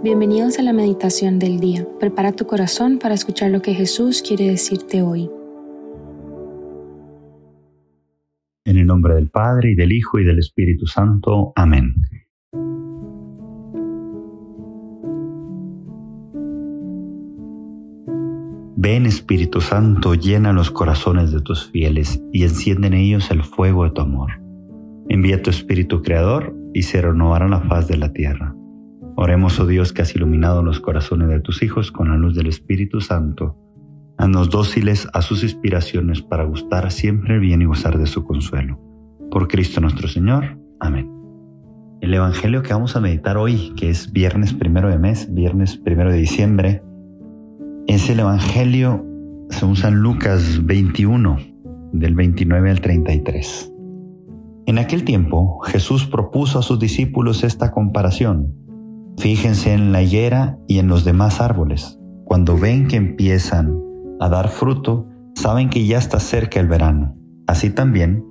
Bienvenidos a la meditación del día. Prepara tu corazón para escuchar lo que Jesús quiere decirte hoy. En el nombre del Padre y del Hijo y del Espíritu Santo. Amén. Ven Espíritu Santo, llena los corazones de tus fieles y enciende en ellos el fuego de tu amor. Envía tu Espíritu Creador y se renovará la faz de la tierra. Oremos, oh Dios, que has iluminado los corazones de tus hijos con la luz del Espíritu Santo. Haznos dóciles a sus inspiraciones para gustar siempre bien y gozar de su consuelo. Por Cristo nuestro Señor. Amén. El Evangelio que vamos a meditar hoy, que es viernes primero de mes, viernes primero de diciembre, es el Evangelio según San Lucas 21, del 29 al 33. En aquel tiempo Jesús propuso a sus discípulos esta comparación Fíjense en la higuera y en los demás árboles. Cuando ven que empiezan a dar fruto, saben que ya está cerca el verano. Así también,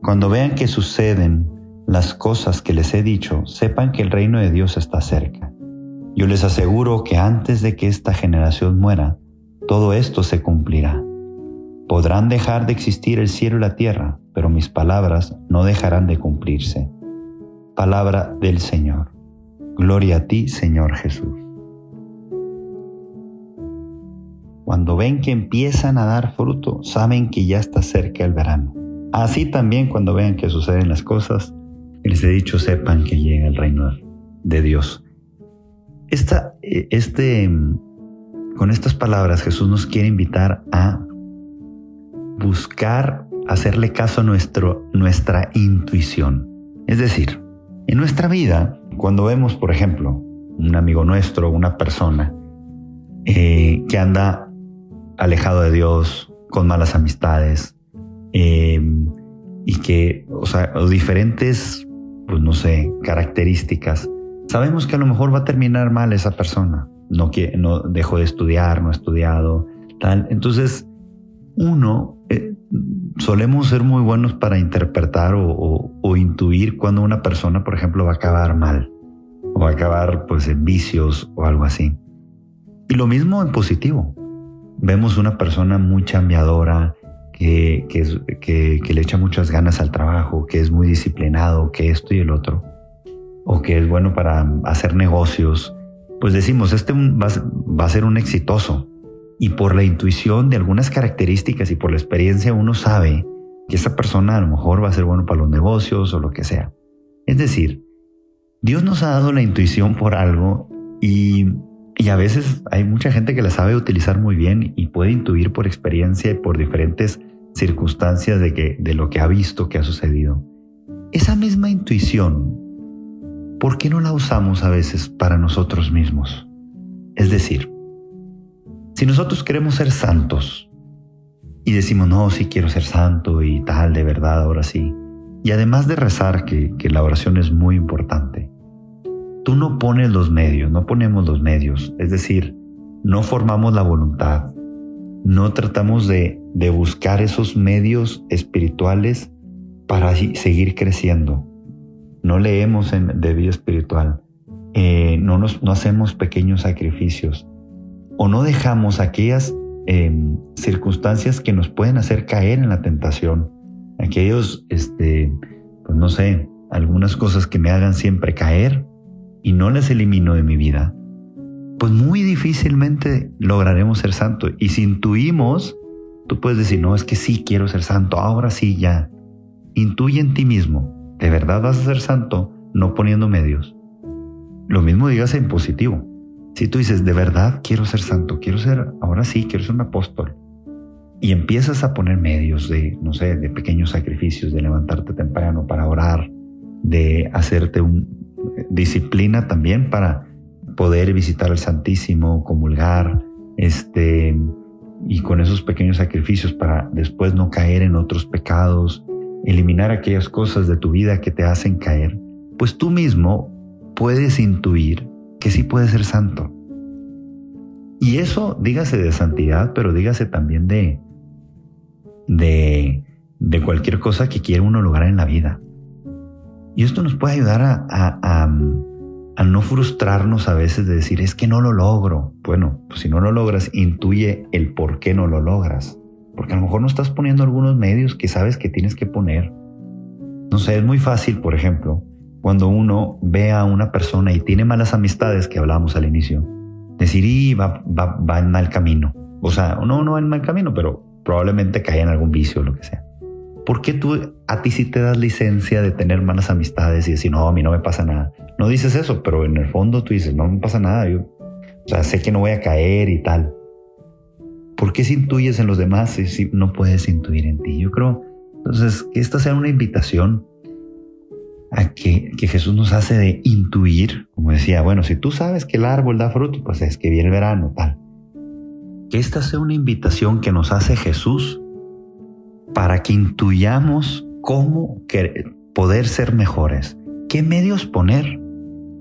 cuando vean que suceden las cosas que les he dicho, sepan que el reino de Dios está cerca. Yo les aseguro que antes de que esta generación muera, todo esto se cumplirá. Podrán dejar de existir el cielo y la tierra, pero mis palabras no dejarán de cumplirse. Palabra del Señor. Gloria a ti, Señor Jesús. Cuando ven que empiezan a dar fruto, saben que ya está cerca el verano. Así también cuando vean que suceden las cosas, les he dicho, sepan que llega el reino de Dios. Esta, este, con estas palabras Jesús nos quiere invitar a buscar hacerle caso a nuestro, nuestra intuición. Es decir, en nuestra vida cuando vemos, por ejemplo, un amigo nuestro, una persona eh, que anda alejado de Dios, con malas amistades, eh, y que, o sea, diferentes, pues no sé, características, sabemos que a lo mejor va a terminar mal esa persona. No, no dejó de estudiar, no ha estudiado, tal. Entonces, uno, eh, solemos ser muy buenos para interpretar o, intuir cuando una persona, por ejemplo, va a acabar mal o va a acabar pues en vicios o algo así. Y lo mismo en positivo. Vemos una persona muy chambeadora, que, le echa muchas ganas al trabajo, que es muy disciplinado, que esto y el otro, o que es bueno para hacer negocios, pues decimos, este va a ser un exitoso, y por la intuición de algunas características y por la experiencia uno sabe que esa persona a lo mejor va a ser bueno para los negocios o lo que sea. Es decir, Dios nos ha dado la intuición por algo y, y a veces hay mucha gente que la sabe utilizar muy bien y puede intuir por experiencia y por diferentes circunstancias de, que, de lo que ha visto que ha sucedido. Esa misma intuición, ¿por qué no la usamos a veces para nosotros mismos? Es decir, si nosotros queremos ser santos y decimos, no, sí quiero ser santo y tal, de verdad, ahora sí, y además de rezar, que, que la oración es muy importante, tú no pones los medios, no ponemos los medios, es decir, no formamos la voluntad, no tratamos de, de buscar esos medios espirituales para seguir creciendo. No leemos en, de vida espiritual, eh, no, nos, no hacemos pequeños sacrificios, o no dejamos aquellas em, circunstancias que nos pueden hacer caer en la tentación, aquellos, este, pues no sé, algunas cosas que me hagan siempre caer y no las elimino de mi vida, pues muy difícilmente lograremos ser santo. Y si intuimos, tú puedes decir, no, es que sí quiero ser santo, ahora sí ya. Intuye en ti mismo, ¿de verdad vas a ser santo no poniendo medios? Lo mismo digas en positivo. Si tú dices, de verdad quiero ser santo, quiero ser, ahora sí, quiero ser un apóstol, y empiezas a poner medios de, no sé, de pequeños sacrificios, de levantarte temprano para orar, de hacerte un disciplina también para poder visitar al Santísimo, comulgar, este, y con esos pequeños sacrificios para después no caer en otros pecados, eliminar aquellas cosas de tu vida que te hacen caer, pues tú mismo puedes intuir que sí puede ser santo. Y eso, dígase de santidad, pero dígase también de, de, cualquier cosa que quiera uno lograr en la vida. Y esto nos puede ayudar a, a, no frustrarnos a veces de decir, es que no lo logro. Bueno, pues si no lo logras, intuye el por qué no lo logras. Porque a lo mejor no estás poniendo algunos medios que sabes que tienes que poner. No sé, es muy fácil, por ejemplo, cuando uno ve a una persona y tiene malas amistades, que hablábamos al inicio, decir, y va, va, va en mal camino. O sea, no, no va en mal camino, pero probablemente cae en algún vicio o lo que sea. ¿Por qué tú a ti sí te das licencia de tener malas amistades y decir, no, a mí no me pasa nada? No dices eso, pero en el fondo tú dices, no me pasa nada. Yo, o sea, sé que no voy a caer y tal. ¿Por qué si intuyes en los demás si no puedes intuir en ti? Yo creo, entonces, que esta sea una invitación que, Jesús nos hace de intuir, como decía, bueno, si tú sabes que el árbol da fruto, pues es que viene el verano, tal. Que esta sea una invitación que nos hace Jesús para que intuyamos cómo poder ser mejores, qué medios poner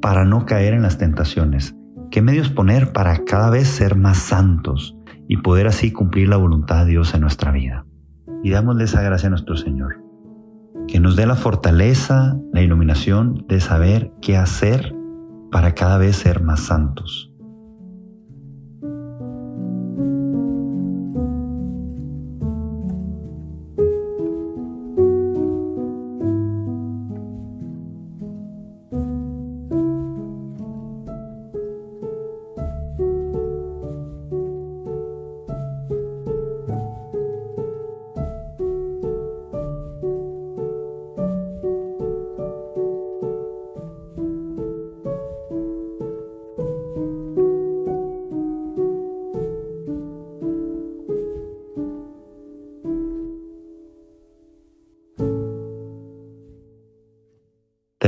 para no caer en las tentaciones, qué medios poner para cada vez ser más santos y poder así cumplir la voluntad de Dios en nuestra vida. Y dámosle esa gracia a nuestro Señor, que nos dé la fortaleza, la iluminación de saber qué hacer para cada vez ser más santos